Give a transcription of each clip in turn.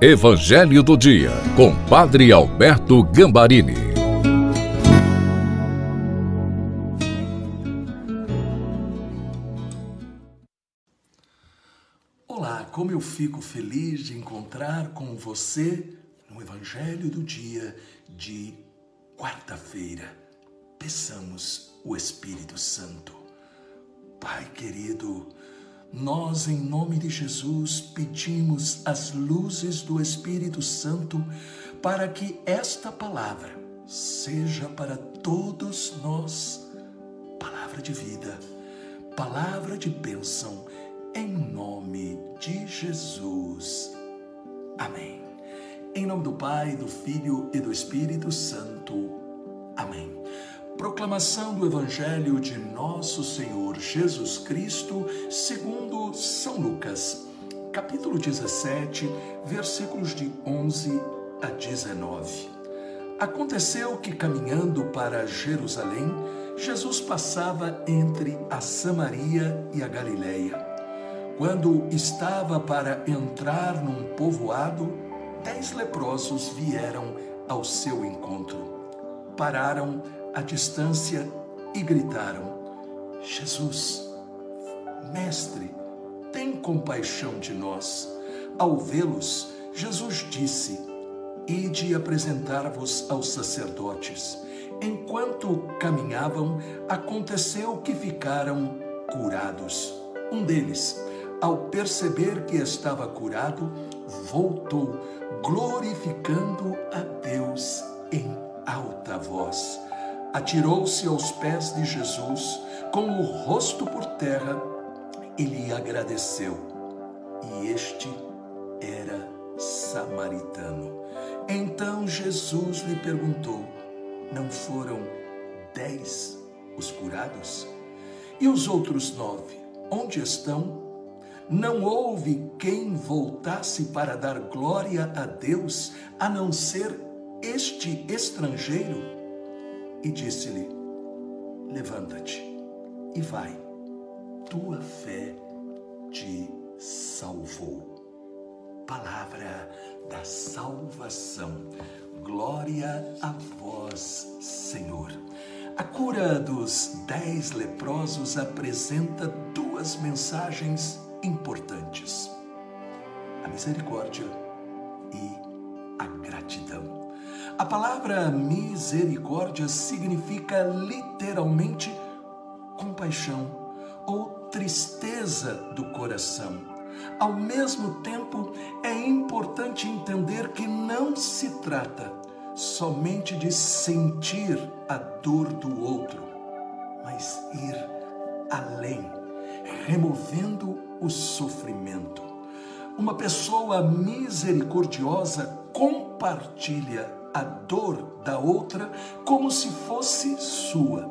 Evangelho do Dia, com Padre Alberto Gambarini. Olá, como eu fico feliz de encontrar com você no Evangelho do Dia de quarta-feira. Peçamos o Espírito Santo. Pai querido, nós, em nome de Jesus, pedimos as luzes do Espírito Santo para que esta palavra seja para todos nós palavra de vida, palavra de bênção, em nome de Jesus. Amém. Em nome do Pai, do Filho e do Espírito Santo. Amém. Proclamação do Evangelho de Nosso Senhor Jesus Cristo, segundo São Lucas, capítulo 17, versículos de 11 a 19. Aconteceu que, caminhando para Jerusalém, Jesus passava entre a Samaria e a Galileia. Quando estava para entrar num povoado, dez leprosos vieram ao seu encontro. Pararam à distância e gritaram: Jesus, Mestre, tem compaixão de nós. Ao vê-los, Jesus disse: Ide apresentar-vos aos sacerdotes. Enquanto caminhavam, aconteceu que ficaram curados. Um deles, ao perceber que estava curado, voltou, glorificando a Deus em alta voz atirou-se aos pés de Jesus, com o rosto por terra, e lhe agradeceu. E este era samaritano. Então Jesus lhe perguntou: Não foram dez os curados? E os outros nove, onde estão? Não houve quem voltasse para dar glória a Deus, a não ser este estrangeiro? E disse-lhe: Levanta-te e vai, tua fé te salvou. Palavra da salvação. Glória a vós, Senhor. A cura dos dez leprosos apresenta duas mensagens importantes: a misericórdia e a gratidão. A palavra misericórdia significa literalmente compaixão ou tristeza do coração. Ao mesmo tempo, é importante entender que não se trata somente de sentir a dor do outro, mas ir além, removendo o sofrimento. Uma pessoa misericordiosa compartilha a dor da outra como se fosse sua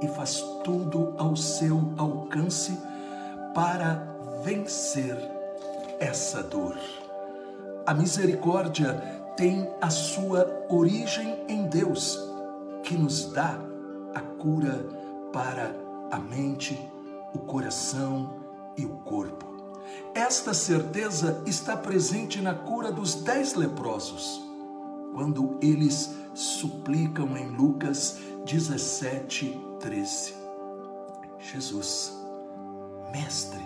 e faz tudo ao seu alcance para vencer essa dor. A misericórdia tem a sua origem em Deus, que nos dá a cura para a mente, o coração e o corpo. Esta certeza está presente na cura dos dez leprosos quando eles suplicam em Lucas 17, 13. Jesus, Mestre,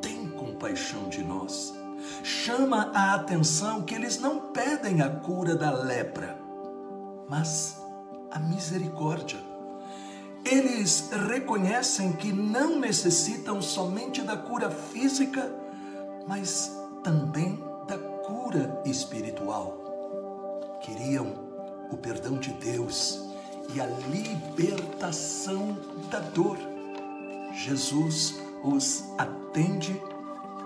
tem compaixão de nós. Chama a atenção que eles não pedem a cura da lepra, mas a misericórdia. Eles reconhecem que não necessitam somente da cura física, mas também da cura espiritual queriam o perdão de Deus e a libertação da dor. Jesus os atende,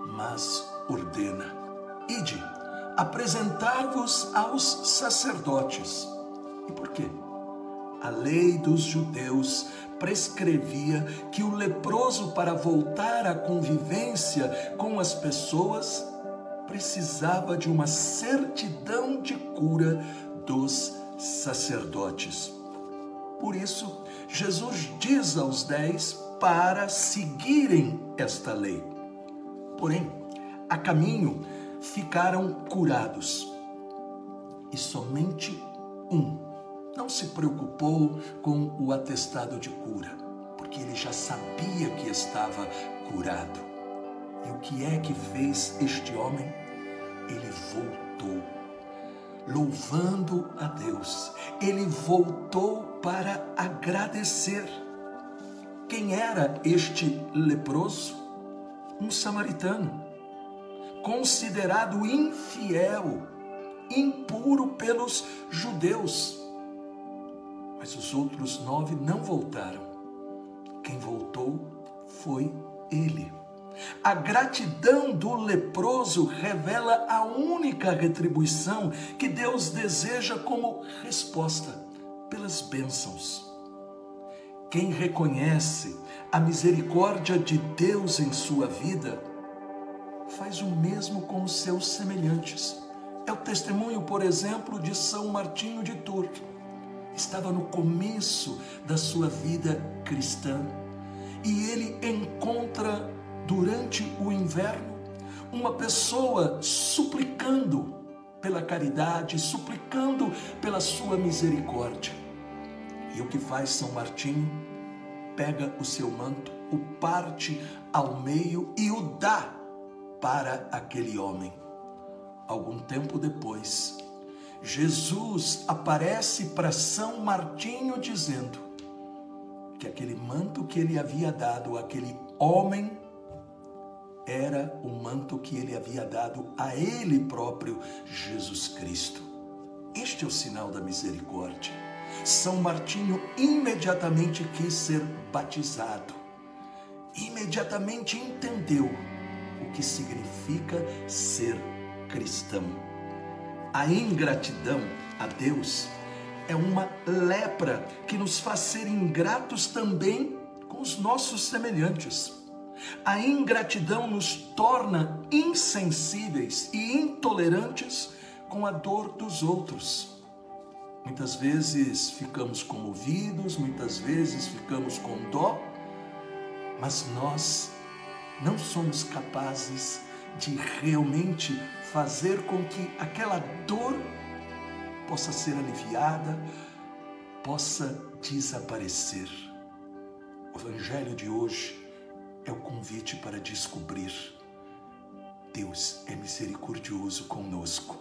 mas ordena: Ide, apresentar-vos aos sacerdotes. E por quê? A lei dos judeus prescrevia que o leproso, para voltar à convivência com as pessoas, precisava de uma certidão de cura dos sacerdotes. Por isso, Jesus diz aos dez para seguirem esta lei. Porém, a caminho, ficaram curados. E somente um não se preocupou com o atestado de cura, porque ele já sabia que estava curado. E o que é que fez este homem? Ele voltou, louvando a Deus. Ele voltou para agradecer. Quem era este leproso? Um samaritano, considerado infiel, impuro pelos judeus. Mas os outros nove não voltaram. Quem voltou foi ele. A gratidão do leproso revela a única retribuição que Deus deseja como resposta pelas bênçãos. Quem reconhece a misericórdia de Deus em sua vida, faz o mesmo com os seus semelhantes. É o testemunho, por exemplo, de São Martinho de Tours. Estava no começo da sua vida cristã e ele encontra durante o inverno uma pessoa suplicando pela caridade, suplicando pela sua misericórdia. E o que faz São Martinho? Pega o seu manto, o parte ao meio e o dá para aquele homem. Algum tempo depois, Jesus aparece para São Martinho dizendo que aquele manto que ele havia dado àquele homem era o manto que ele havia dado a ele próprio, Jesus Cristo. Este é o sinal da misericórdia. São Martinho imediatamente quis ser batizado, imediatamente entendeu o que significa ser cristão. A ingratidão a Deus é uma lepra que nos faz ser ingratos também com os nossos semelhantes. A ingratidão nos torna insensíveis e intolerantes com a dor dos outros. Muitas vezes ficamos comovidos, muitas vezes ficamos com dó, mas nós não somos capazes de realmente fazer com que aquela dor possa ser aliviada, possa desaparecer. O Evangelho de hoje é o convite para descobrir. Deus é misericordioso conosco.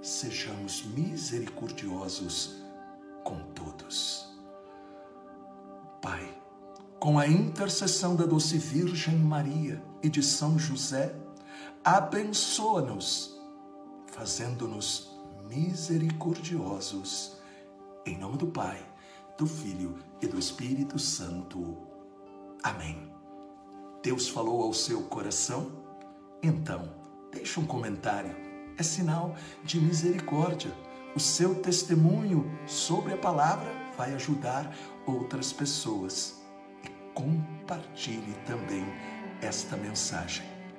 Sejamos misericordiosos com todos. Pai, com a intercessão da doce Virgem Maria e de São José, abençoa-nos, fazendo-nos misericordiosos. Em nome do Pai, do Filho e do Espírito Santo. Amém. Deus falou ao seu coração? Então, deixe um comentário. É sinal de misericórdia. O seu testemunho sobre a palavra vai ajudar outras pessoas. E compartilhe também esta mensagem.